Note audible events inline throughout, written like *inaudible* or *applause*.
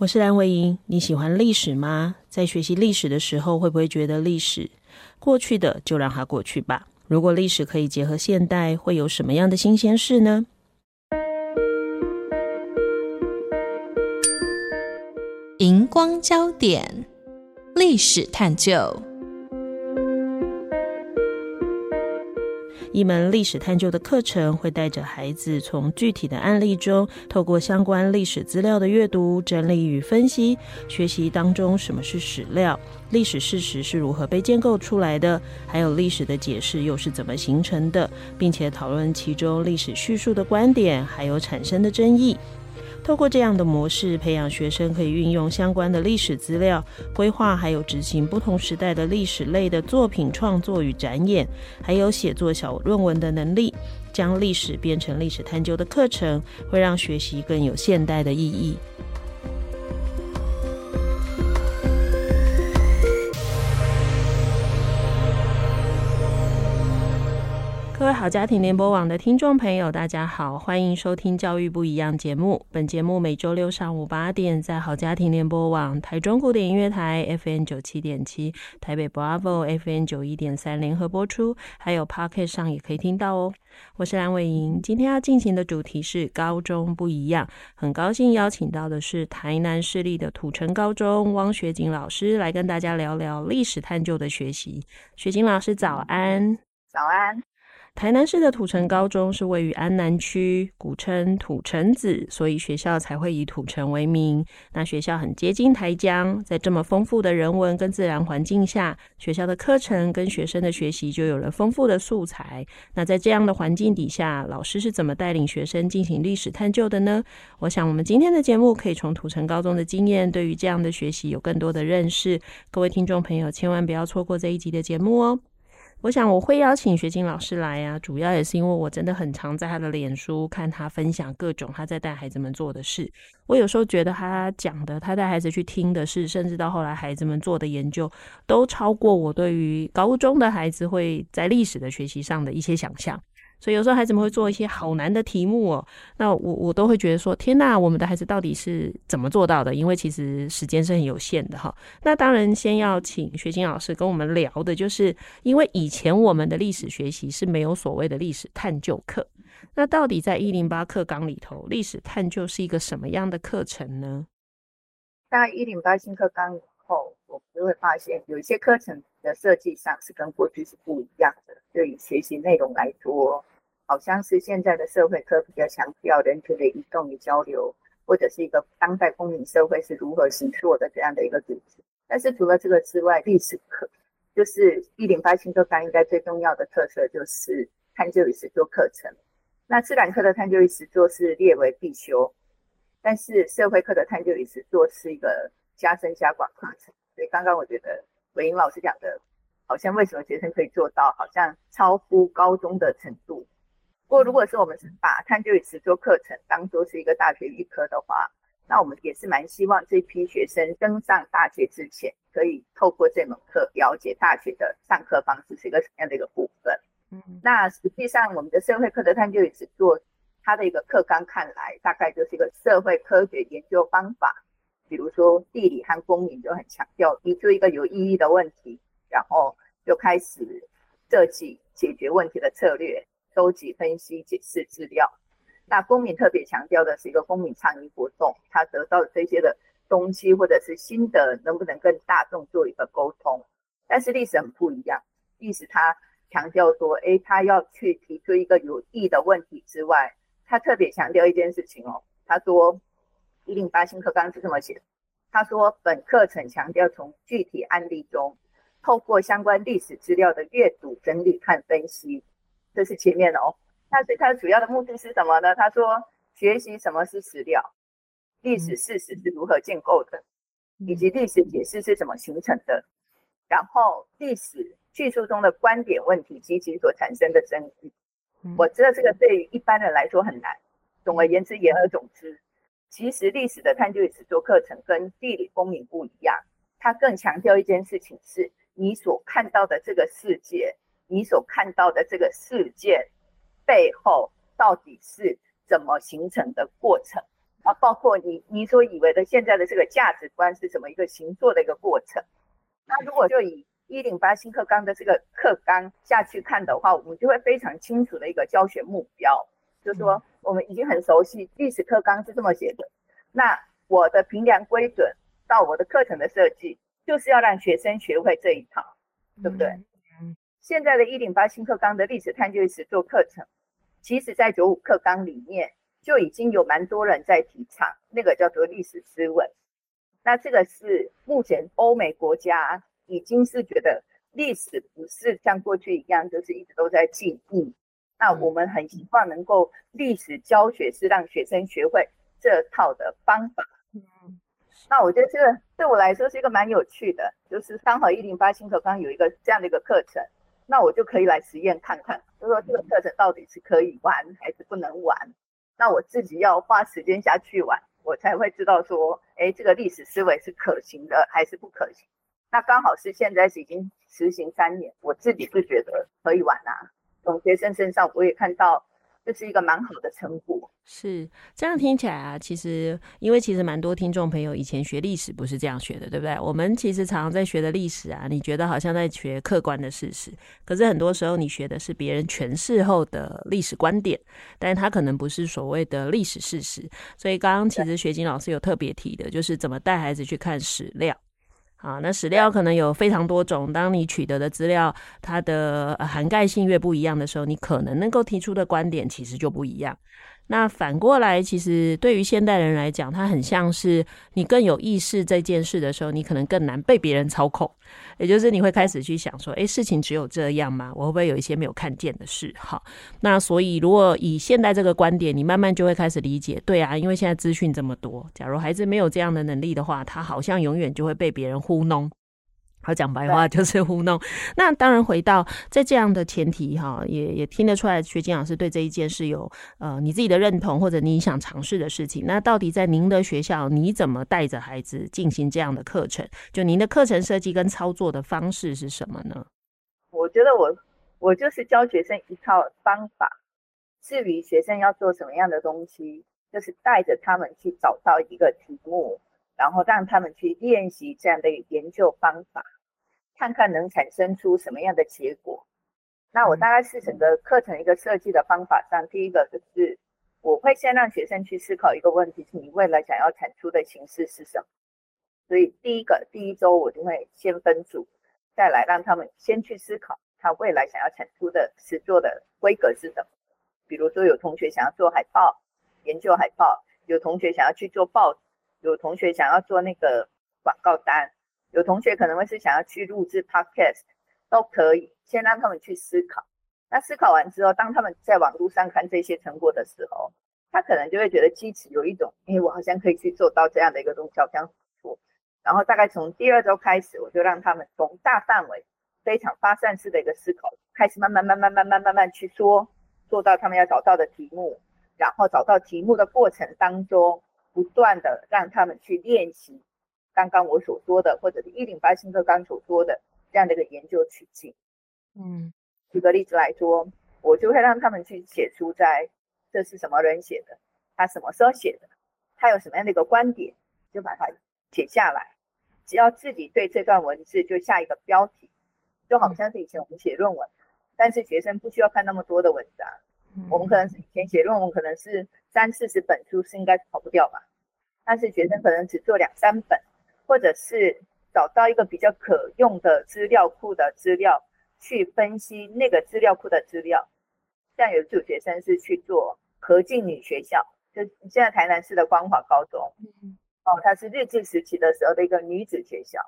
我是蓝维莹，你喜欢历史吗？在学习历史的时候，会不会觉得历史过去的就让它过去吧？如果历史可以结合现代，会有什么样的新鲜事呢？荧光焦点，历史探究。一门历史探究的课程会带着孩子从具体的案例中，透过相关历史资料的阅读、整理与分析，学习当中什么是史料，历史事实是如何被建构出来的，还有历史的解释又是怎么形成的，并且讨论其中历史叙述的观点，还有产生的争议。透过这样的模式，培养学生可以运用相关的历史资料，规划还有执行不同时代的历史类的作品创作与展演，还有写作小论文的能力，将历史变成历史探究的课程，会让学习更有现代的意义。好家庭联播网的听众朋友，大家好，欢迎收听《教育不一样》节目。本节目每周六上午八点在好家庭联播网、台中古典音乐台 FM 九七点七、台北 Bravo FM 九一点三联合播出，还有 Podcast 上也可以听到哦。我是梁伟莹，今天要进行的主题是高中不一样，很高兴邀请到的是台南市立的土城高中汪学锦老师来跟大家聊聊历史探究的学习。学锦老师早安，早安。台南市的土城高中是位于安南区，古称土城子，所以学校才会以土城为名。那学校很接近台江，在这么丰富的人文跟自然环境下，学校的课程跟学生的学习就有了丰富的素材。那在这样的环境底下，老师是怎么带领学生进行历史探究的呢？我想我们今天的节目可以从土城高中的经验，对于这样的学习有更多的认识。各位听众朋友，千万不要错过这一集的节目哦。我想我会邀请学琴老师来呀、啊，主要也是因为我真的很常在他的脸书看他分享各种他在带孩子们做的事。我有时候觉得他讲的，他带孩子去听的事，甚至到后来孩子们做的研究，都超过我对于高中的孩子会在历史的学习上的一些想象。所以有时候孩子们会做一些好难的题目哦，那我我都会觉得说，天哪，我们的孩子到底是怎么做到的？因为其实时间是很有限的哈。那当然，先要请学锦老师跟我们聊的就是，因为以前我们的历史学习是没有所谓的历史探究课，那到底在一零八课纲里头，历史探究是一个什么样的课程呢？在一零八新课纲以后，我们就会发现有一些课程的设计上是跟过去是不一样的，就以学习内容来说。好像是现在的社会科比较强调人群的移动与交流，或者是一个当代公民社会是如何形塑的这样的一个主题。但是除了这个之外，历史课就是一零八新课纲应该最重要的特色就是探究与实作课程。那自然课的探究与实作是列为必修，但是社会课的探究与实作是一个加深加广课程。所以刚刚我觉得韦莹老师讲的，好像为什么学生可以做到，好像超乎高中的程度。不过，如果是我们是把探究与实作课程当做是一个大学预科的话，那我们也是蛮希望这批学生登上大学之前，可以透过这门课了解大学的上课方式是一个什么样的一个部分。嗯，那实际上我们的社会课的探究与实作，它的一个课纲看来，大概就是一个社会科学研究方法，比如说地理和公民就很强调提出一个有意义的问题，然后就开始设计解决问题的策略。收集、分析、解释资料。那公民特别强调的是一个公民倡议活动，他得到这些的东西或者是心得，能不能跟大众做一个沟通？但是历史很不一样，历史他强调说，哎，他要去提出一个有益的问题之外，他特别强调一件事情哦，他说一零八新课纲是这么写，他说本课程强调从具体案例中，透过相关历史资料的阅读、整理和分析。这是前面的哦，那所以它主要的目的是什么呢？他说学习什么是史料，历史事实是如何建构的，以及历史解释是怎么形成的，然后历史叙述中的观点问题及其所产生的争议。我知道这个对于一般人来说很难。总而言之，言而总之，其实历史的探究与实作课程跟地理公民不一样，它更强调一件事情是：你所看到的这个世界，你所看到的这个事件背后到底是怎么形成的过程，啊，包括你你所以为的现在的这个价值观是怎么一个形作的一个过程。那如果就以一零八新课纲的这个课纲下去看的话，我们就会非常清楚的一个教学目标，就是说我们已经很熟悉历史课纲是这么写的。那我的评量规准到我的课程的设计，就是要让学生学会这一套，对不对？嗯。现在的一零八新课纲的历史探究与实作课程，其实在九五课纲里面就已经有蛮多人在提倡，那个叫做历史思维。那这个是目前欧美国家。已经是觉得历史不是像过去一样，就是一直都在记忆。那我们很希望能够历史教学是让学生学会这套的方法。嗯，*laughs* 那我觉得这个对我来说是一个蛮有趣的，就是刚好一零八新课纲有一个这样的一个课程，那我就可以来实验看看，就说这个课程到底是可以玩还是不能玩。那我自己要花时间下去玩，我才会知道说，哎，这个历史思维是可行的还是不可行。那刚好是现在是已经实行三年，我自己是觉得可以玩啊。从学生身上我也看到这是一个蛮好的成果。是这样听起来啊，其实因为其实蛮多听众朋友以前学历史不是这样学的，对不对？我们其实常常在学的历史啊，你觉得好像在学客观的事实，可是很多时候你学的是别人诠释后的历史观点，但是它可能不是所谓的历史事实。所以刚刚其实学金老师有特别提的，就是怎么带孩子去看史料。啊，那史料可能有非常多种。当你取得的资料，它的涵盖性越不一样的时候，你可能能够提出的观点其实就不一样。那反过来，其实对于现代人来讲，它很像是你更有意识这件事的时候，你可能更难被别人操控。也就是你会开始去想说，诶，事情只有这样吗？我会不会有一些没有看见的事？好，那所以如果以现代这个观点，你慢慢就会开始理解，对啊，因为现在资讯这么多，假如孩子没有这样的能力的话，他好像永远就会被别人糊弄。好，讲白话就是糊弄。那当然，回到在这样的前提哈，也也听得出来，学金老师对这一件事有呃你自己的认同，或者你想尝试的事情。那到底在您的学校，你怎么带着孩子进行这样的课程？就您的课程设计跟操作的方式是什么呢？我觉得我我就是教学生一套方法，至于学生要做什么样的东西，就是带着他们去找到一个题目。然后让他们去练习这样的研究方法，看看能产生出什么样的结果。那我大概是整个课程一个设计的方法上，第一个就是我会先让学生去思考一个问题：是你未来想要产出的形式是什么？所以第一个第一周我就会先分组，再来让他们先去思考他未来想要产出的实作的规格是什么。比如说有同学想要做海报，研究海报；有同学想要去做报纸。有同学想要做那个广告单，有同学可能会是想要去录制 podcast，都可以先让他们去思考。那思考完之后，当他们在网络上看这些成果的时候，他可能就会觉得激起有一种，哎，我好像可以去做到这样的一个东西，好像不错。然后大概从第二周开始，我就让他们从大范围、非常发散式的一个思考，开始慢慢、慢慢、慢慢、慢慢去说，做到他们要找到的题目，然后找到题目的过程当中。不断的让他们去练习刚刚我所说的，或者是一零八新课纲所说的这样的一个研究取径。嗯，举个例子来说，我就会让他们去写出在这是什么人写的，他什么时候写的，他有什么样的一个观点，就把它写下来。只要自己对这段文字就下一个标题，就好像是以前我们写论文，但是学生不需要看那么多的文章。我们可能是以前写论文，可能是三四十本书是应该跑不掉吧，但是学生可能只做两三本，或者是找到一个比较可用的资料库的资料去分析那个资料库的资料。像有组学生是去做何敬女学校，就现在台南市的光华高中，哦，它是日治时期的时候的一个女子学校，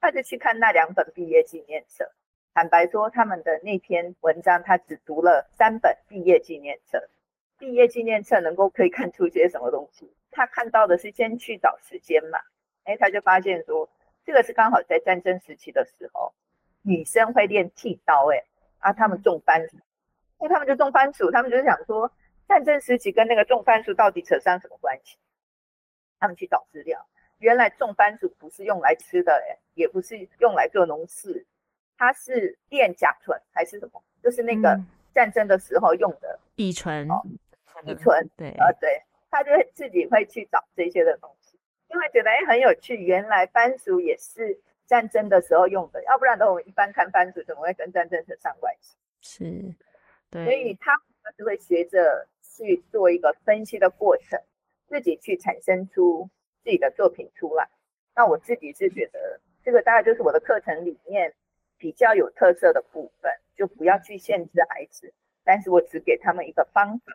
他就去看那两本毕业纪念册。坦白说，他们的那篇文章，他只读了三本毕业纪念册。毕业纪念册能够可以看出些什么东西？他看到的是先去找时间嘛，哎，他就发现说，这个是刚好在战争时期的时候，女生会练剃刀，哎，啊，他们种番薯，那他们就种番薯，他们就想说，战争时期跟那个种番薯到底扯上什么关系？他们去找资料，原来种番薯不是用来吃的，哎，也不是用来做农事，它是练甲醇还是什么？就是那个战争的时候用的乙醇，哦，乙醇，对，啊，对，他就会自己会去找这些的东西，因为觉得哎很有趣，原来番薯也是战争的时候用的，要不然的话我们一般看番薯怎么会跟战争扯上关系？是，对，所以他就会学着去做一个分析的过程。自己去产生出自己的作品出来，那我自己是觉得这个大概就是我的课程里面比较有特色的部分，就不要去限制孩子，但是我只给他们一个方法，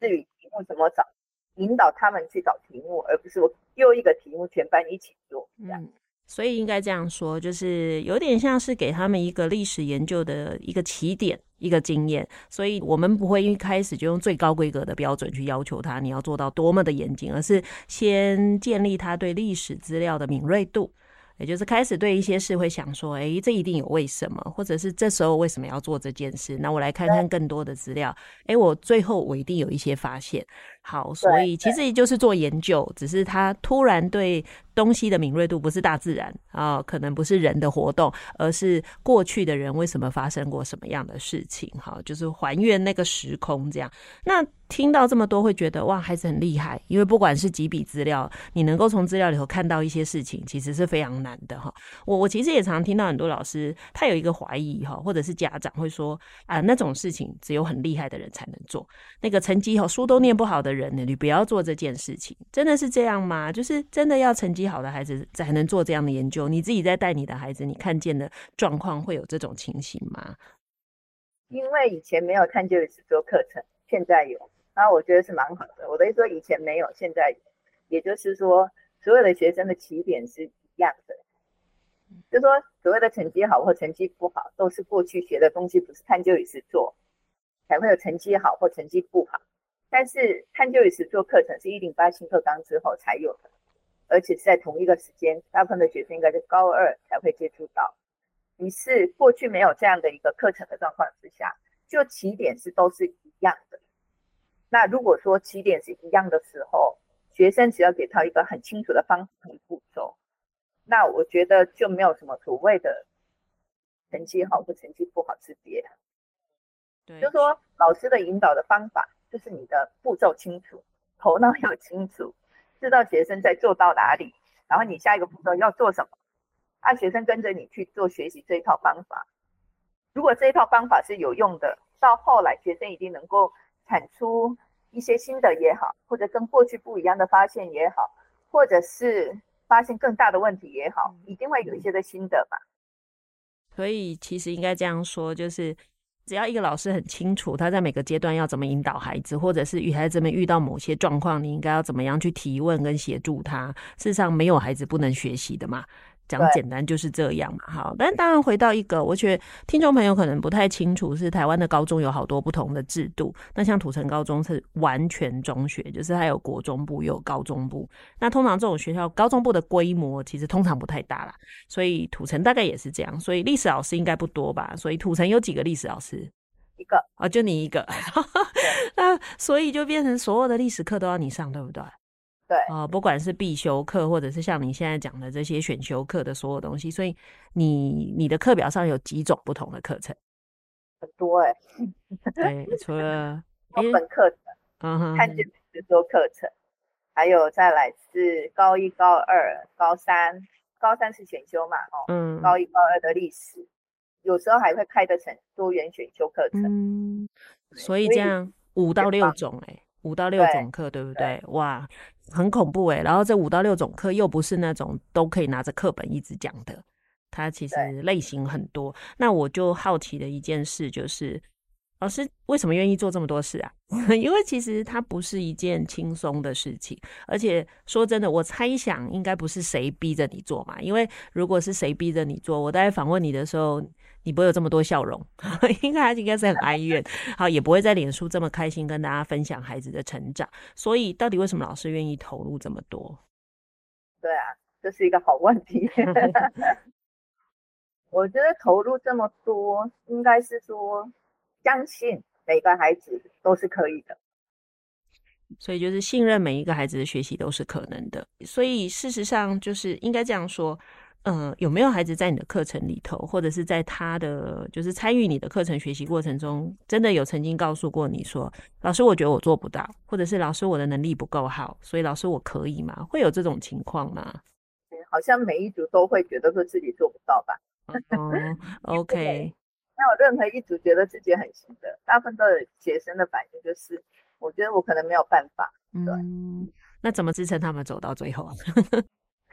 至于题目怎么找，引导他们去找题目，而不是我丢一个题目全班一起做这样。所以应该这样说，就是有点像是给他们一个历史研究的一个起点，一个经验。所以我们不会一开始就用最高规格的标准去要求他，你要做到多么的严谨，而是先建立他对历史资料的敏锐度。也就是开始对一些事会想说，诶，这一定有为什么，或者是这时候为什么要做这件事？那我来看看更多的资料，诶，我最后我一定有一些发现。好，所以其实也就是做研究，只是他突然对东西的敏锐度不是大自然啊，可能不是人的活动，而是过去的人为什么发生过什么样的事情？哈，就是还原那个时空这样。那听到这么多，会觉得哇，孩子很厉害，因为不管是几笔资料，你能够从资料里头看到一些事情，其实是非常难的哈。我我其实也常常听到很多老师，他有一个怀疑哈，或者是家长会说啊，那种事情只有很厉害的人才能做，那个成绩好，书都念不好的人呢，你不要做这件事情，真的是这样吗？就是真的要成绩好的孩子才能做这样的研究？你自己在带你的孩子，你看见的状况会有这种情形吗？因为以前没有探究与实作课程，现在有，那我觉得是蛮好的。我的意思说，以前没有，现在，也就是说，所有的学生的起点是一样的，就说所谓的成绩好或成绩不好，都是过去学的东西，不是探究与实作才会有成绩好或成绩不好。但是探究与实作课程是一零八新课纲之后才有的，而且是在同一个时间，大部分的学生应该是高二才会接触到。于是过去没有这样的一个课程的状况之下，就起点是都是一样的。那如果说起点是一样的时候，学生只要给他一个很清楚的方法和步骤，那我觉得就没有什么所谓的成绩好或成绩不好之别。对，就说老师的引导的方法。就是你的步骤清楚，头脑要清楚，知道学生在做到哪里，然后你下一个步骤要做什么，让学生跟着你去做学习这一套方法。如果这一套方法是有用的，到后来学生一定能够产出一些新的也好，或者跟过去不一样的发现也好，或者是发现更大的问题也好，一定会有一些的心得吧。所以其实应该这样说，就是。只要一个老师很清楚他在每个阶段要怎么引导孩子，或者是与孩子们遇到某些状况，你应该要怎么样去提问跟协助他。事实上，没有孩子不能学习的嘛。讲简单就是这样嘛，好，但当然回到一个，我觉得听众朋友可能不太清楚，是台湾的高中有好多不同的制度。那像土城高中是完全中学，就是它有国中部又有高中部。那通常这种学校高中部的规模其实通常不太大啦，所以土城大概也是这样。所以历史老师应该不多吧？所以土城有几个历史老师？一个啊，就你一个。*laughs* 那所以就变成所有的历史课都要你上，对不对？对啊、呃，不管是必修课，或者是像你现在讲的这些选修课的所有东西，所以你你的课表上有几种不同的课程？很多哎、欸。对，除了 *laughs* 基本课程，嗯哼，看见实作课程，还有再来是高一、高二、高三，高三是选修嘛，哦，嗯，高一、高二的历史，有时候还会开得成多元选修课程。嗯，所以这样五到六种哎、欸。五到六种课，对不对？对，哇，很恐怖诶。然后这五到六种课又不是那种都可以拿着课本一直讲的，它其实类型很多。那我就好奇的一件事就是，老师为什么愿意做这么多事啊？*laughs* 因为其实它不是一件轻松的事情，而且说真的，我猜想应该不是谁逼着你做嘛。因为如果是谁逼着你做，我在访问你的时候。你不会有这么多笑容，*laughs* 应该应该是很哀怨，好，也不会在脸书这么开心跟大家分享孩子的成长。所以，到底为什么老师愿意投入这么多？对啊，这是一个好问题。*laughs* 我觉得投入这么多，应该是说相信每个孩子都是可以的。所以就是信任每一个孩子的学习都是可能的。所以事实上就是应该这样说，嗯、呃，有没有孩子在你的课程里头，或者是在他的就是参与你的课程学习过程中，真的有曾经告诉过你说，老师，我觉得我做不到，或者是老师我的能力不够好，所以老师我可以吗？会有这种情况吗？*laughs* 好像每一组都会觉得说自己做不到吧？哦，OK，*laughs* 没有 *laughs* 任何一组觉得自己很行的，大部分的学生的反应就是。我觉得我可能没有办法，对，嗯、那怎么支撑他们走到最后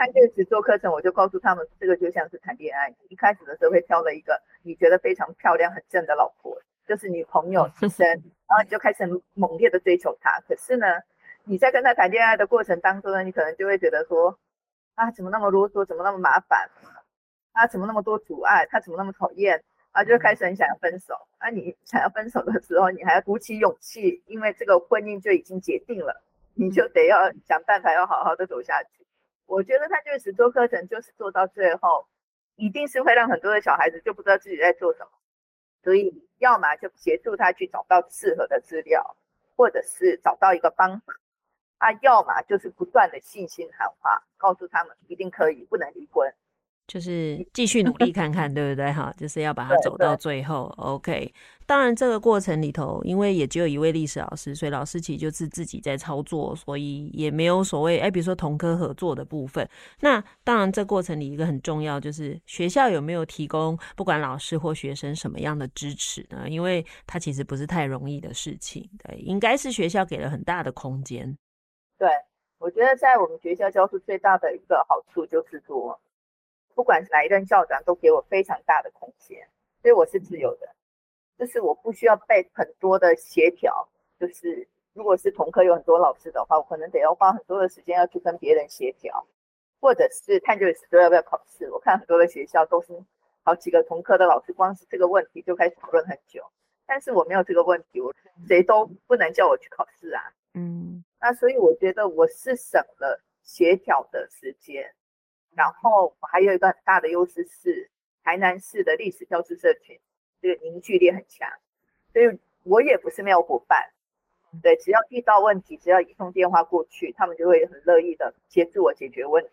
啊？看这个实作课程，我就告诉他们，这个就像是谈恋爱，一开始的时候会挑了一个你觉得非常漂亮、很正的老婆，就是女朋友之身，*laughs* 然后你就开始猛烈的追求她。可是呢，你在跟她谈恋爱的过程当中呢，你可能就会觉得说，啊，怎么那么啰嗦，怎么那么麻烦，啊，怎么那么多阻碍，他怎么那么讨厌。啊，就开始很想要分手。啊，你想要分手的时候，你还要鼓起勇气，因为这个婚姻就已经决定了，你就得要想办法要好好的走下去。我觉得他这个实作课程就是做到最后，一定是会让很多的小孩子就不知道自己在做什么，所以要么就协助他去找到适合的资料，或者是找到一个方法，啊，要么就是不断的信心喊话，告诉他们一定可以，不能离婚。就是继续努力看看，*laughs* 对不对？哈，就是要把它走到最后。OK，当然这个过程里头，因为也只有一位历史老师，所以老师其实就是自己在操作，所以也没有所谓哎，比如说同科合作的部分。那当然，这过程里一个很重要就是学校有没有提供不管老师或学生什么样的支持呢？因为它其实不是太容易的事情。对，应该是学校给了很大的空间。对，我觉得在我们学校教书最大的一个好处就是说。不管是哪一任校长，都给我非常大的空间，所以我是自由的。就是我不需要被很多的协调。就是如果是同科有很多老师的话，我可能得要花很多的时间要去跟别人协调，或者是探究史都要不要考试。我看很多的学校都是好几个同科的老师，光是这个问题就开始讨论很久。但是我没有这个问题，我谁都不能叫我去考试啊。嗯，那所以我觉得我是省了协调的时间。然后我还有一个很大的优势是，台南市的历史教师社群，这个凝聚力很强，所以我也不是没有伙伴，对，只要遇到问题，只要一通电话过去，他们就会很乐意的协助我解决问题，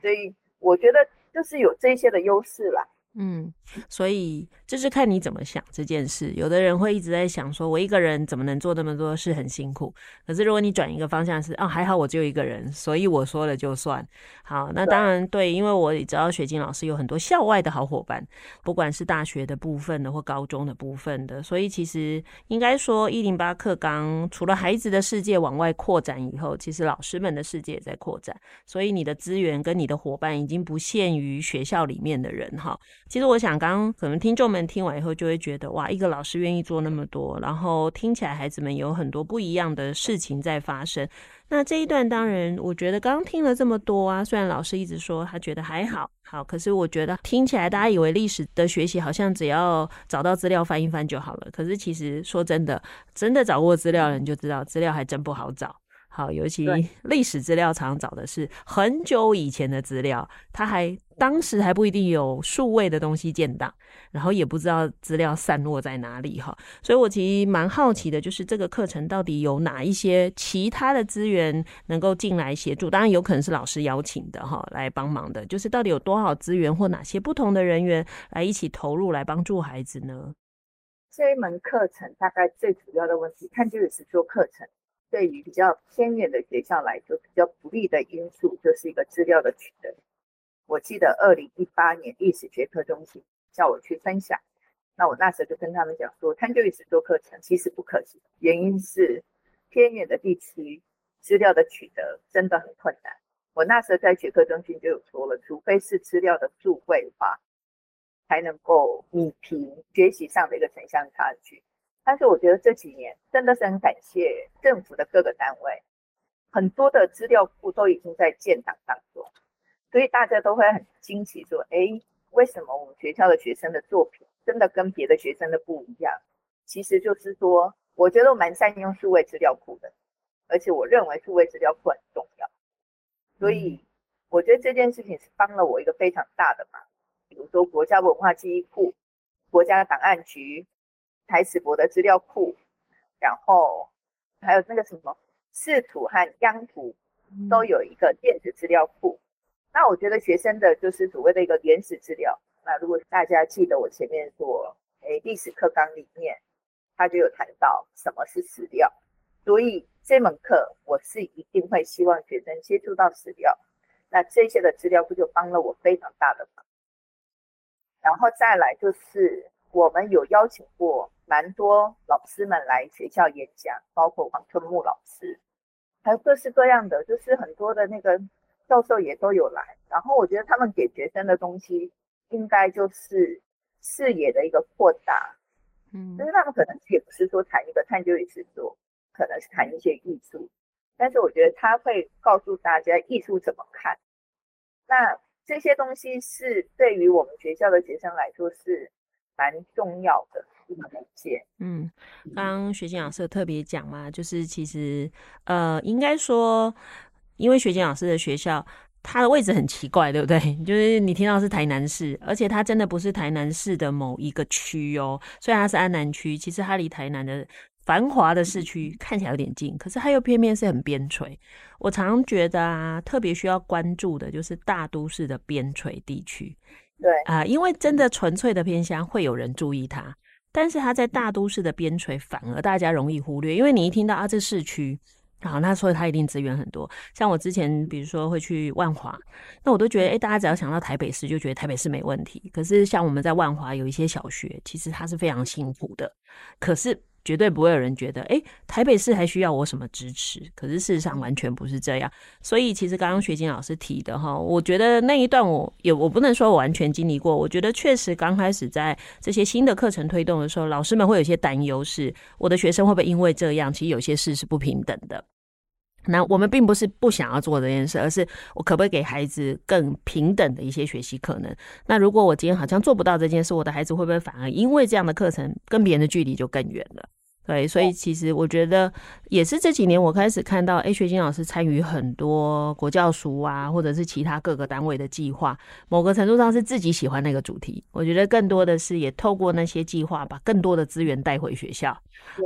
所以我觉得就是有这些的优势啦。嗯，所以就是看你怎么想这件事。有的人会一直在想，说我一个人怎么能做那么多事，很辛苦。可是如果你转一个方向是，哦，还好我只有一个人，所以我说了就算。好，那当然对，因为我也知道雪晶老师有很多校外的好伙伴，不管是大学的部分的或高中的部分的，所以其实应该说一零八课纲除了孩子的世界往外扩展以后，其实老师们的世界也在扩展。所以你的资源跟你的伙伴已经不限于学校里面的人哈。其实我想，刚刚可能听众们听完以后就会觉得，哇，一个老师愿意做那么多，然后听起来孩子们有很多不一样的事情在发生。那这一段当然，我觉得刚刚听了这么多啊，虽然老师一直说他觉得还好，好，可是我觉得听起来大家以为历史的学习好像只要找到资料翻一翻就好了。可是其实说真的，真的找过资料的人就知道，资料还真不好找。好，尤其历史资料常找的是很久以前的资料，他还当时还不一定有数位的东西建档，然后也不知道资料散落在哪里哈。所以我其实蛮好奇的，就是这个课程到底有哪一些其他的资源能够进来协助？当然有可能是老师邀请的哈，来帮忙的。就是到底有多少资源或哪些不同的人员来一起投入来帮助孩子呢？这一门课程大概最主要的问题，看就是做课程。对于比较偏远的学校来说，比较不利的因素就是一个资料的取得。我记得二零一八年历史学科中心叫我去分享，那我那时候就跟他们讲说，探究与实作课程其实不可行，原因是偏远的地区资料的取得真的很困难。我那时候在学科中心就有说了，除非是资料的数位化，才能够弭平学习上的一个城乡差距。但是我觉得这几年真的是很感谢政府的各个单位，很多的资料库都已经在建档当中，所以大家都会很惊奇说：“哎，为什么我们学校的学生的作品真的跟别的学生的不一样？”其实就是说，我觉得我蛮善用数位资料库的，而且我认为数位资料库很重要，所以我觉得这件事情是帮了我一个非常大的忙。比如说国家文化记忆库、国家档案局、台史博的资料库，然后还有那个什么视图和央图，都有一个电子资料库。那我觉得学生的就是所谓的一个原始资料。那如果大家记得我前面说，诶，历史课纲里面，他就有谈到什么是史料，所以这门课我是一定会希望学生接触到史料。那这些的资料不就帮了我非常大的忙。然后再来就是，我们有邀请过蛮多老师们来学校演讲，包括黄春木老师，还有各式各样的，就是很多的那个教授也都有来。然后我觉得他们给学生的东西，应该就是视野的一个扩大，嗯，就是他们可能也不是说谈一个探究与实作，可能是谈一些艺术，但是我觉得他会告诉大家艺术怎么看。那。这些东西是对于我们学校的学生来说是蛮重要的一个媒介。嗯，刚刚学景老师特别讲嘛，就是其实呃，应该说，因为学景老师的学校，它的位置很奇怪，对不对？*laughs* 就是你听到是台南市，而且它真的不是台南市的某一个区哦，虽然它是安南区，其实它离台南的。繁华的市区看起来有点近，可是它又偏偏是很边陲。我常常觉得啊，特别需要关注的就是大都市的边陲地区。对啊，因为真的纯粹的偏乡会有人注意它，但是它在大都市的边陲反而大家容易忽略，因为你一听到啊，这市区，好，那所以他一定资源很多。像我之前比如说会去万华，那我都觉得，哎，大家只要想到台北市，就觉得台北市没问题。可是像我们在万华有一些小学，其实它是非常辛苦的，可是。绝对不会有人觉得，哎，台北市还需要我什么支持？可是事实上完全不是这样。所以其实刚刚学景老师提的哈，我觉得那一段我也我不能说我完全经历过。我觉得确实刚开始在这些新的课程推动的时候，老师们会有些担忧，是我的学生会不会因为这样，其实有些事是不平等的。那我们并不是不想要做这件事，而是我可不可以给孩子更平等的一些学习可能？那如果我今天好像做不到这件事，我的孩子会不会反而因为这样的课程跟别人的距离就更远了？对，所以其实我觉得也是这几年我开始看到，哎，学金老师参与很多国教署啊，或者是其他各个单位的计划，某个程度上是自己喜欢那个主题。我觉得更多的是也透过那些计划，把更多的资源带回学校，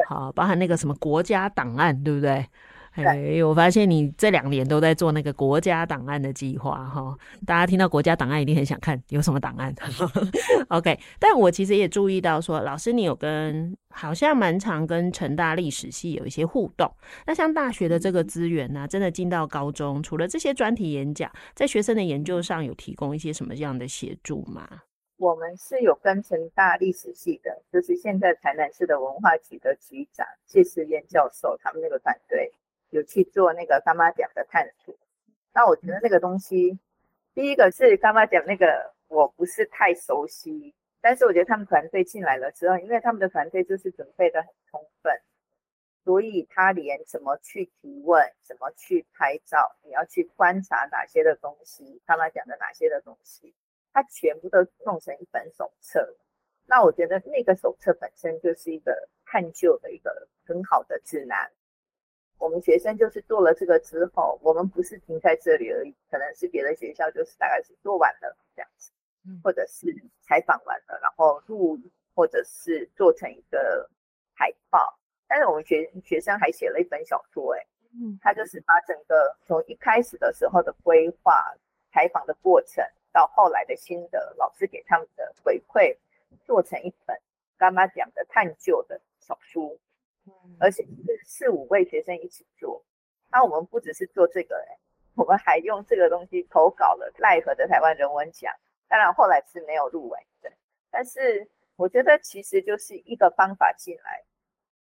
好，包含那个什么国家档案，对不对？哎，我发现你这两年都在做那个国家档案的计划哈，大家听到国家档案一定很想看有什么档案。*laughs* OK，但我其实也注意到说，老师你有跟好像蛮常跟成大历史系有一些互动。那像大学的这个资源呢、啊，真的进到高中，除了这些专题演讲，在学生的研究上有提供一些什么样的协助吗？我们是有跟成大历史系的，就是现在台南市的文化局的局长谢世燕教授他们那个团队。有去做那个干妈讲的探索，那我觉得那个东西，第一个是干妈讲那个我不是太熟悉，但是我觉得他们团队进来了之后，因为他们的团队就是准备的很充分，所以他连怎么去提问、怎么去拍照、你要去观察哪些的东西，干妈讲的哪些的东西，他全部都弄成一本手册。那我觉得那个手册本身就是一个探究的一个很好的指南。我们学生就是做了这个之后，我们不是停在这里而已，可能是别的学校就是大概是做完了这样子，或者是采访完了，然后录，或者是做成一个海报。但是我们学学生还写了一本小说，哎，嗯，他就是把整个从一开始的时候的规划、采访的过程，到后来的心得，老师给他们的回馈，做成一本刚刚讲的探究的小书。而且是四五位学生一起做，那我们不只是做这个，哎，我们还用这个东西投稿了赖和的台湾人文奖，当然后来是没有入围的。但是我觉得其实就是一个方法进来，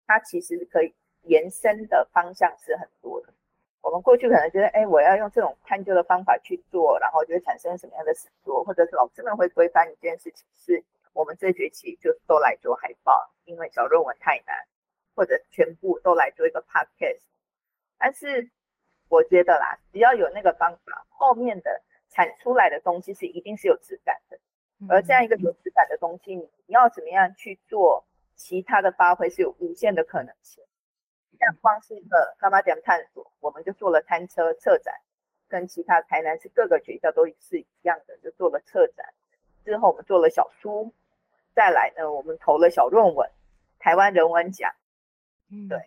它其实可以延伸的方向是很多的。我们过去可能觉得，哎，我要用这种探究的方法去做，然后就会产生什么样的实作，或者是老师们会规范一件事情，是我们这学期就都来做海报，因为小论文太难。或者全部都来做一个 podcast，但是我觉得啦，只要有那个方法，后面的产出来的东西是一定是有质感的。而这样一个有质感的东西，你你要怎么样去做其他的发挥，是有无限的可能性。像光是一个柑仔店探索，我们就做了餐车策展，跟其他台南市各个学校都是一样的，就做了策展。之后我们做了小书，再来呢，我们投了小论文，台湾人文奖。嗯，对。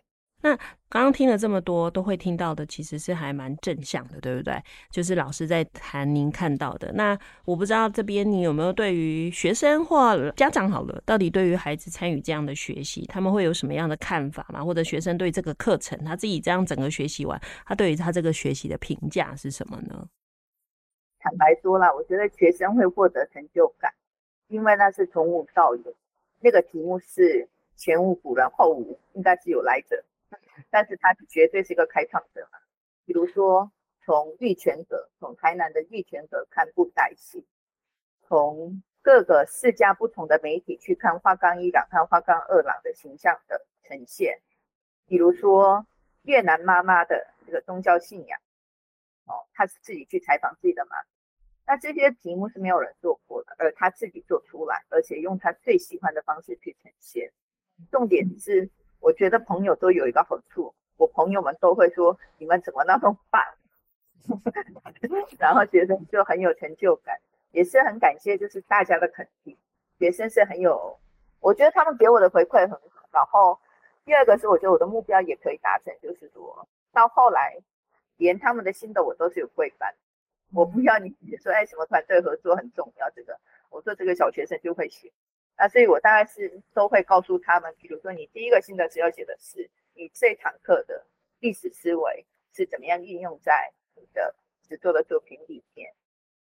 那刚刚听了这么多，都会听到的其实是还蛮正向的，对不对？就是老师在谈您看到的。那我不知道这边你有没有对于学生或家长好了，到底对于孩子参与这样的学习，他们会有什么样的看法吗？或者学生对这个课程，他自己这样整个学习完，他对于他这个学习的评价是什么呢？坦白说啦，我觉得学生会获得成就感，因为那是从无到有。那个题目是前无古人后无，应该是有来者。但是他绝对是一个开创者嘛，比如说从玉泉阁，从台南的玉泉阁看布袋戏，从各个四家不同的媒体去看花岗一郎和花岗二郎的形象的呈现，比如说越南妈妈的这个宗教信仰，哦，他是自己去采访自己的妈，那这些题目是没有人做过的，而他自己做出来，而且用他最喜欢的方式去呈现，重点是。我觉得朋友都有一个好处，我朋友们都会说，你们怎么那么棒，*laughs* 然后学生就很有成就感，也是很感谢，就是大家的肯定。学生是很有，我觉得他们给我的回馈很好。然后第二个是，我觉得我的目标也可以达成，就是说到后来，连他们的心得我都是有规范。我不要你说，哎，什么团队合作很重要，这个我说这个小学生就会写。那所以，我大概是都会告诉他们，比如说，你第一个心得词要写的是你这堂课的历史思维是怎么样运用在你的写作的作品里面。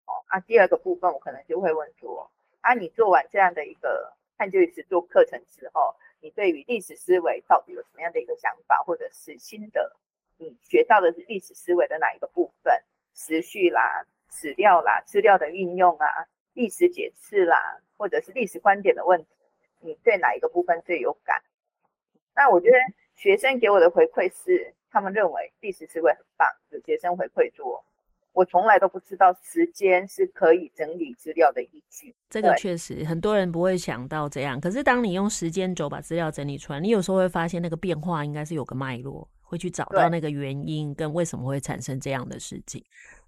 哦，啊，第二个部分我可能就会问说，啊，你做完这样的一个探究与实作课程之后，你对于历史思维到底有什么样的一个想法，或者是新的你学到的是历史思维的哪一个部分？时序啦、史料啦、资料的运用啊、历史解释啦。或者是历史观点的问题，你对哪一个部分最有感？那我觉得学生给我的回馈是，他们认为历史思维很棒。有学生回馈说，我从来都不知道时间是可以整理资料的依据。这个确实很多人不会想到这样。可是当你用时间轴把资料整理出来，你有时候会发现那个变化应该是有个脉络，会去找到那个原因跟为什么会产生这样的事情。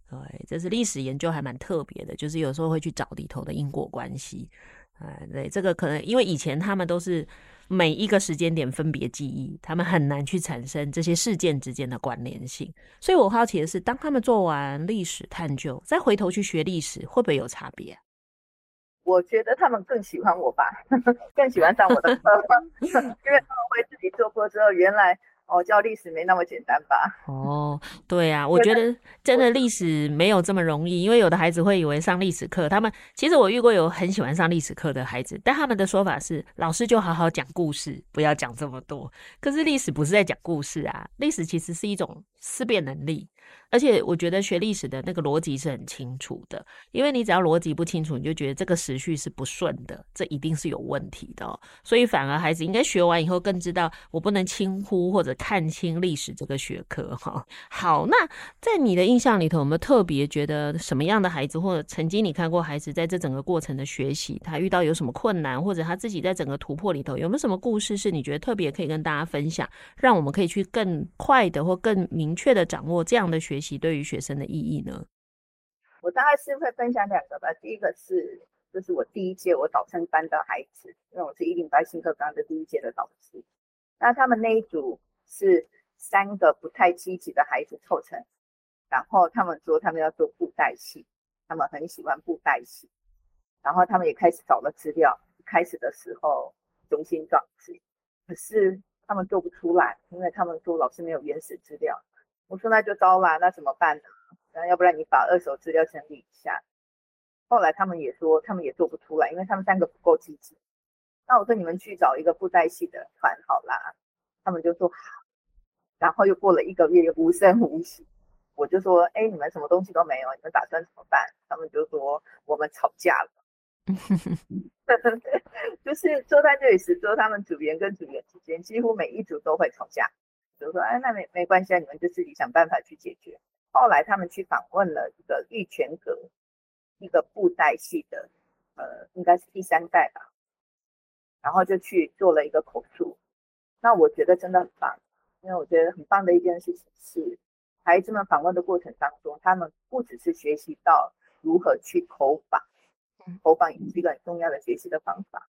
对，这是历史研究还蛮特别的，就是有时候会去找里头的因果关系。哎，对，这个可能因为以前他们都是每一个时间点分别记忆，他们很难去产生这些事件之间的关联性。所以我好奇的是，当他们做完历史探究，再回头去学历史，会不会有差别？我觉得他们更喜欢我吧，*laughs* 更喜欢上我的课，*laughs* 因为他们会自己做过之后，原来。哦，教历史没那么简单吧？哦，对啊，*laughs* 我觉得真的历史没有这么容易，因为有的孩子会以为上历史课，他们其实我遇过有很喜欢上历史课的孩子，但他们的说法是，老师就好好讲故事，不要讲这么多。可是历史不是在讲故事啊，历史其实是一种思辨能力。而且我觉得学历史的那个逻辑是很清楚的，因为你只要逻辑不清楚，你就觉得这个时序是不顺的，这一定是有问题的哦。所以反而孩子应该学完以后更知道，我不能轻忽或者看清历史这个学科哈。*laughs* 好，那在你的印象里头，有没有特别觉得什么样的孩子，或者曾经你看过孩子在这整个过程的学习，他遇到有什么困难，或者他自己在整个突破里头有没有什么故事是你觉得特别可以跟大家分享，让我们可以去更快的或更明确的掌握这样的学学习对于学生的意义呢？我大概是会分享两个吧。第一个是，就是我第一届我导生班的孩子，因为我是一零八新课纲的第一届的导师。那他们那一组是三个不太积极的孩子凑成，然后他们说他们要做布袋戏，他们很喜欢布袋戏，然后他们也开始找了资料。开始的时候雄心壮志，可是他们做不出来，因为他们说老师没有原始资料。我说那就糟了，那怎么办呢？那要不然你把二手资料整理一下。后来他们也说，他们也做不出来，因为他们三个不够积极。那我说你们去找一个布袋戏的团好啦，他们就说好。然后又过了一个月，又无声无息。我就说，哎，你们什么东西都没有，你们打算怎么办？他们就说我们吵架了。*laughs* *laughs* 就是坐在这里时，说他们组员跟组员之间，几乎每一组都会吵架。就说哎，那没没关系啊，你们就自己想办法去解决。后来他们去访问了一个玉泉阁，一个布袋戏的，呃，应该是第三代吧。然后就去做了一个口述。那我觉得真的很棒，因为我觉得很棒的一件事情是，孩子们访问的过程当中，他们不只是学习到如何去口访，口访也是一个很重要的学习的方法。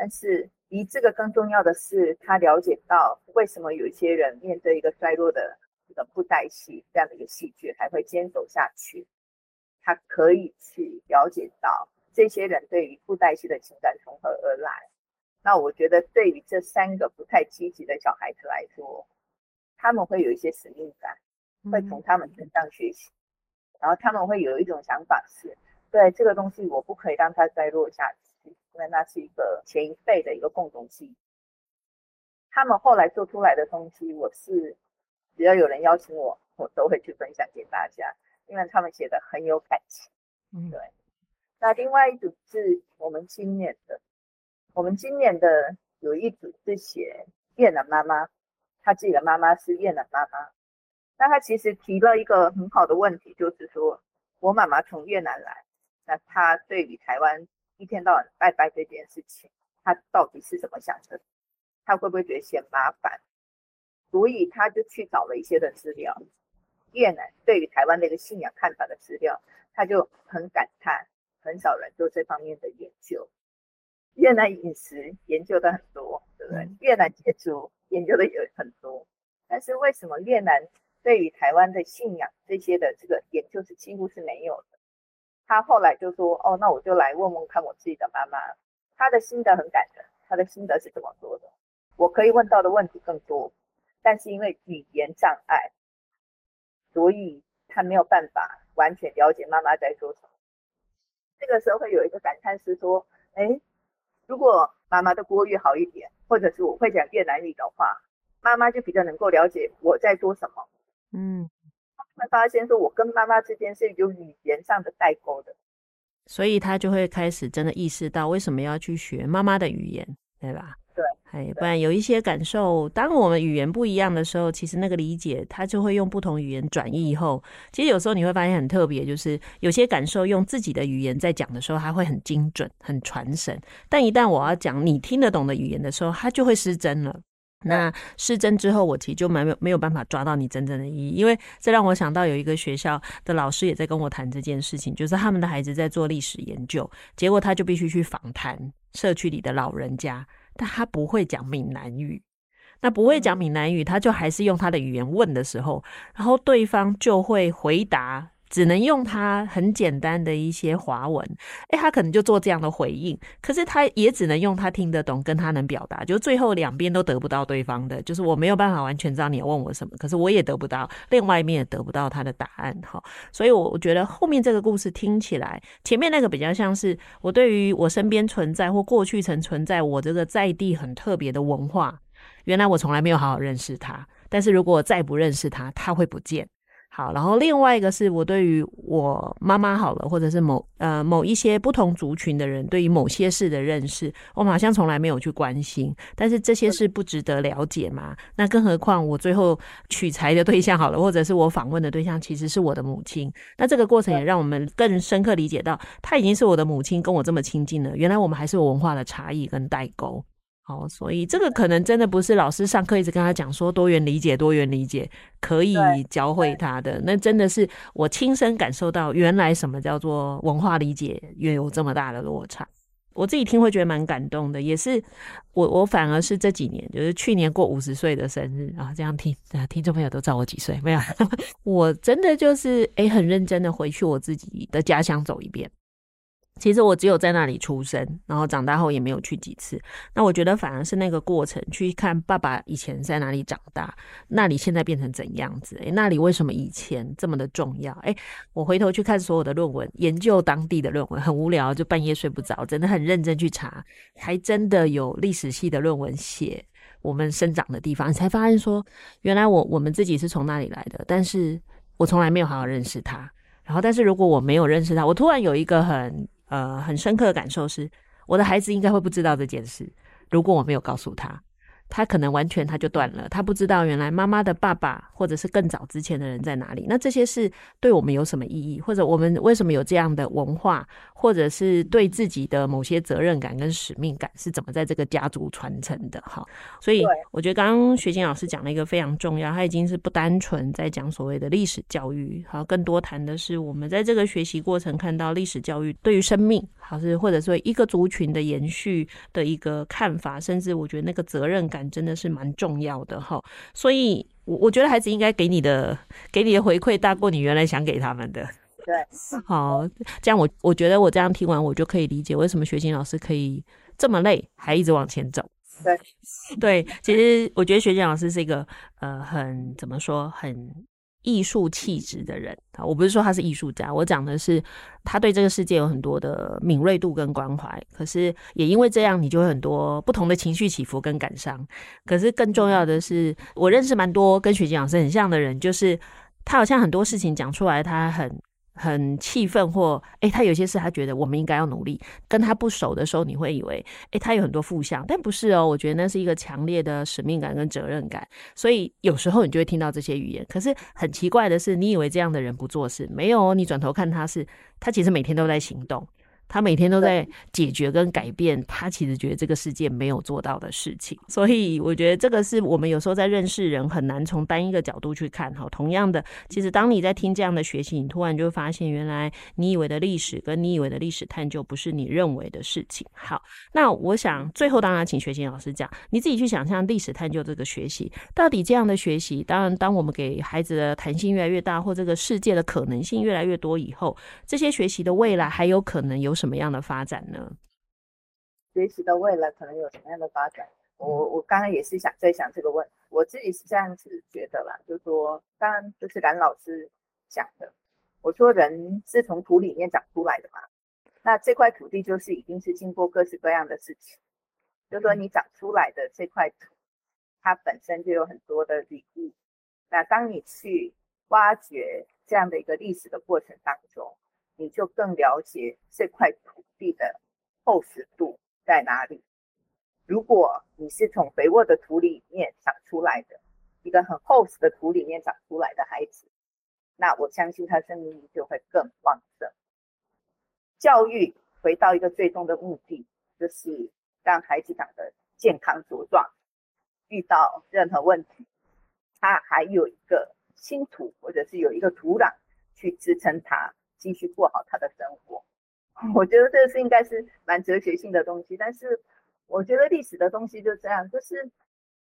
但是比这个更重要的是，他了解到为什么有一些人面对一个衰落的这个布袋戏这样的一个戏剧还会坚守下去。他可以去了解到这些人对于布袋戏的情感从何而来。那我觉得对于这三个不太积极的小孩子来说，他们会有一些使命感，会从他们身上学习，然后他们会有一种想法是：对这个东西，我不可以让它再落下去。因为那是一个前一辈的一个共同性，他们后来做出来的东西，我是只要有人邀请我，我都会去分享给大家，因为他们写的很有感情。嗯，对。那另外一组是我们今年的，我们今年的有一组是写越南妈妈，她自己的妈妈是越南妈妈，那她其实提了一个很好的问题，就是说我妈妈从越南来，那她对于台湾。一天到晚拜拜这件事情，他到底是怎么想的？他会不会觉得嫌麻烦？所以他就去找了一些的资料，越南对于台湾的一个信仰看法的资料，他就很感叹，很少人做这方面的研究。越南饮食研究的很多，对不对？越南建筑研究的也很多，但是为什么越南对于台湾的信仰这些的这个研究是几乎是没有的？他后来就说：“哦，那我就来问问看我自己的妈妈，她的心得很感人。她的心得是怎么说的？我可以问到的问题更多，但是因为语言障碍，所以他没有办法完全了解妈妈在说什么。这个时候会有一个感叹是说：哎，如果妈妈的国语好一点，或者是我会讲越南语的话，妈妈就比较能够了解我在说什么。”嗯。会发现说，我跟妈妈之间是有语言上的代沟的，所以他就会开始真的意识到为什么要去学妈妈的语言，对吧？对，哎，不然有一些感受，当我们语言不一样的时候，其实那个理解，他就会用不同语言转译以后，其实有时候你会发现很特别，就是有些感受用自己的语言在讲的时候，它会很精准、很传神，但一旦我要讲你听得懂的语言的时候，它就会失真了。那失真之后，我其实就没有没有办法抓到你真正的意义，因为这让我想到有一个学校的老师也在跟我谈这件事情，就是他们的孩子在做历史研究，结果他就必须去访谈社区里的老人家，但他不会讲闽南语，那不会讲闽南语，他就还是用他的语言问的时候，然后对方就会回答。只能用他很简单的一些华文，诶，他可能就做这样的回应，可是他也只能用他听得懂跟他能表达，就最后两边都得不到对方的，就是我没有办法完全知道你要问我什么，可是我也得不到，另外一面也得不到他的答案，哈，所以我我觉得后面这个故事听起来，前面那个比较像是我对于我身边存在或过去曾存在我这个在地很特别的文化，原来我从来没有好好认识他，但是如果我再不认识他，他会不见。好，然后另外一个是我对于我妈妈好了，或者是某呃某一些不同族群的人对于某些事的认识，我们好像从来没有去关心。但是这些事不值得了解吗？那更何况我最后取材的对象好了，或者是我访问的对象其实是我的母亲。那这个过程也让我们更深刻理解到，她已经是我的母亲，跟我这么亲近了。原来我们还是有文化的差异跟代沟。好，所以这个可能真的不是老师上课一直跟他讲说多元理解，多元理解可以教会他的，那真的是我亲身感受到，原来什么叫做文化理解，也有这么大的落差。我自己听会觉得蛮感动的，也是我我反而是这几年，就是去年过五十岁的生日啊，这样听啊，听众朋友都知道我几岁没有？*laughs* 我真的就是诶、欸，很认真的回去我自己的家乡走一遍。其实我只有在那里出生，然后长大后也没有去几次。那我觉得反而是那个过程，去看爸爸以前在哪里长大，那里现在变成怎样子？诶，那里为什么以前这么的重要？诶，我回头去看所有的论文，研究当地的论文，很无聊，就半夜睡不着，真的很认真去查，还真的有历史系的论文写我们生长的地方，才发现说，原来我我们自己是从那里来的，但是我从来没有好好认识他。然后，但是如果我没有认识他，我突然有一个很。呃，很深刻的感受是，我的孩子应该会不知道这件事。如果我没有告诉他，他可能完全他就断了，他不知道原来妈妈的爸爸或者是更早之前的人在哪里。那这些是对我们有什么意义，或者我们为什么有这样的文化，或者是对自己的某些责任感跟使命感是怎么在这个家族传承的？哈，所以我觉得刚刚学晶老师讲了一个非常重要，他已经是不单纯在讲所谓的历史教育，好，更多谈的是我们在这个学习过程看到历史教育对于生命，好是或者说一个族群的延续的一个看法，甚至我觉得那个责任感。真的是蛮重要的哈，所以我我觉得孩子应该给你的给你的回馈大过你原来想给他们的。对，*laughs* 好，这样我我觉得我这样听完，我就可以理解为什么学琴老师可以这么累还一直往前走。对，*laughs* 对，其实我觉得学琴老师是一个呃很怎么说很。艺术气质的人啊，我不是说他是艺术家，我讲的是他对这个世界有很多的敏锐度跟关怀。可是也因为这样，你就会很多不同的情绪起伏跟感伤。可是更重要的是，我认识蛮多跟学晶老师很像的人，就是他好像很多事情讲出来，他很。很气愤，或诶、他有些事他觉得我们应该要努力。跟他不熟的时候，你会以为诶、他有很多负向，但不是哦。我觉得那是一个强烈的使命感跟责任感，所以有时候你就会听到这些语言。可是很奇怪的是，你以为这样的人不做事，没有哦。你转头看他是，他其实每天都在行动。他每天都在解决跟改变，他其实觉得这个世界没有做到的事情，所以我觉得这个是我们有时候在认识人很难从单一个角度去看哈。同样的，其实当你在听这样的学习，你突然就会发现，原来你以为的历史跟你以为的历史探究不是你认为的事情。好，那我想最后当然请学琴老师讲，你自己去想象历史探究这个学习到底这样的学习，当然当我们给孩子的弹性越来越大，或这个世界的可能性越来越多以后，这些学习的未来还有可能有。什么样的发展呢？学习的未来可能有什么样的发展？我我刚刚也是想在想这个问题，我自己是这样子觉得啦，就是说，当然就是蓝老师讲的，我说人是从土里面长出来的嘛，那这块土地就是已经是经过各式各样的事情，就是说你长出来的这块土，它本身就有很多的礼物，那当你去挖掘这样的一个历史的过程当中。你就更了解这块土地的厚实度在哪里。如果你是从肥沃的土里面长出来的，一个很厚实的土里面长出来的孩子，那我相信他生命力就会更旺盛。教育回到一个最终的目的，就是让孩子长得健康茁壮，遇到任何问题，他还有一个新土，或者是有一个土壤去支撑他。继续过好他的生活，*laughs* 我觉得这是应该是蛮哲学性的东西。但是我觉得历史的东西就这样，就是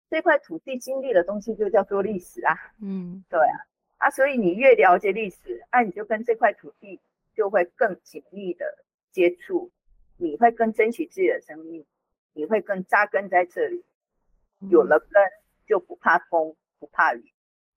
这块土地经历的东西就叫做历史啊。嗯，对啊，啊，所以你越了解历史，那、啊、你就跟这块土地就会更紧密的接触，你会更珍惜自己的生命，你会更扎根在这里，有了根就不怕风，不怕雨，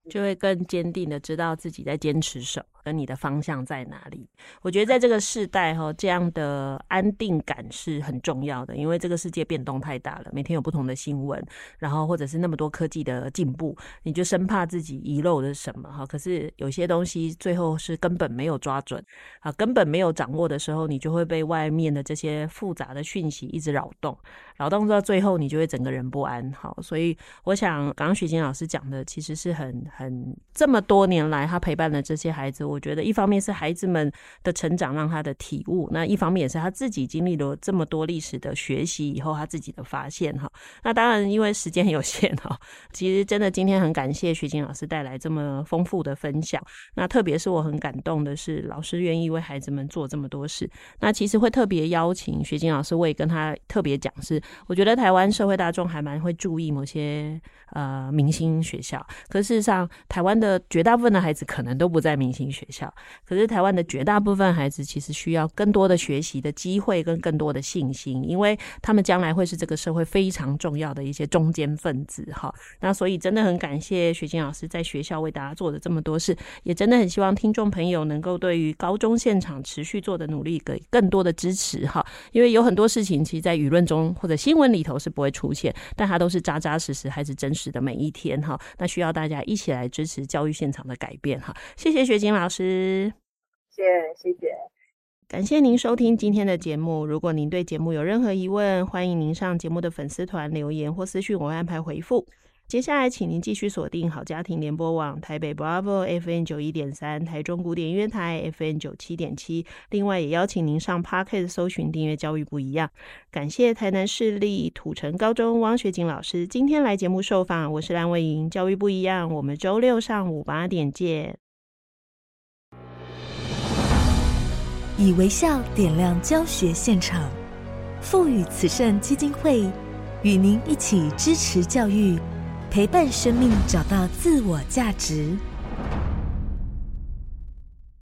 就会更坚定的知道自己在坚持什么。跟你的方向在哪里？我觉得在这个世代哈，这样的安定感是很重要的，因为这个世界变动太大了，每天有不同的新闻，然后或者是那么多科技的进步，你就生怕自己遗漏了什么哈。可是有些东西最后是根本没有抓准啊，根本没有掌握的时候，你就会被外面的这些复杂的讯息一直扰动，扰动到最后，你就会整个人不安。好，所以我想刚刚学晶老师讲的，其实是很很这么多年来他陪伴了这些孩子。我觉得一方面是孩子们的成长让他的体悟，那一方面也是他自己经历了这么多历史的学习以后他自己的发现哈。*laughs* 那当然因为时间很有限哈，*laughs* 其实真的今天很感谢学晶老师带来这么丰富的分享。那特别是我很感动的是老师愿意为孩子们做这么多事。那其实会特别邀请学晶老师，我也跟他特别讲是，我觉得台湾社会大众还蛮会注意某些呃明星学校，可事实上台湾的绝大部分的孩子可能都不在明星学校。可是台湾的绝大部分孩子其实需要更多的学习的机会跟更多的信心，因为他们将来会是这个社会非常重要的一些中坚分子哈。那所以真的很感谢学晶老师在学校为大家做的这么多事，也真的很希望听众朋友能够对于高中现场持续做的努力给更多的支持哈。因为有很多事情其实在舆论中或者新闻里头是不会出现，但它都是扎扎实实还是真实的每一天哈。那需要大家一起来支持教育现场的改变哈。谢谢学晶老师。谢谢谢谢。感谢您收听今天的节目。如果您对节目有任何疑问，欢迎您上节目的粉丝团留言或私讯，我会安排回复。接下来，请您继续锁定好家庭联播网台北 Bravo FM 九一点三、台中古典音乐台 FM 九七点七。另外，也邀请您上 Podcast 搜寻订阅教育不一样。感谢台南市立土城高中汪学锦老师今天来节目受访。我是蓝伟莹，教育不一样。我们周六上午八点见。以微笑点亮教学现场，富予慈善基金会与您一起支持教育。陪伴生命找到自我价值。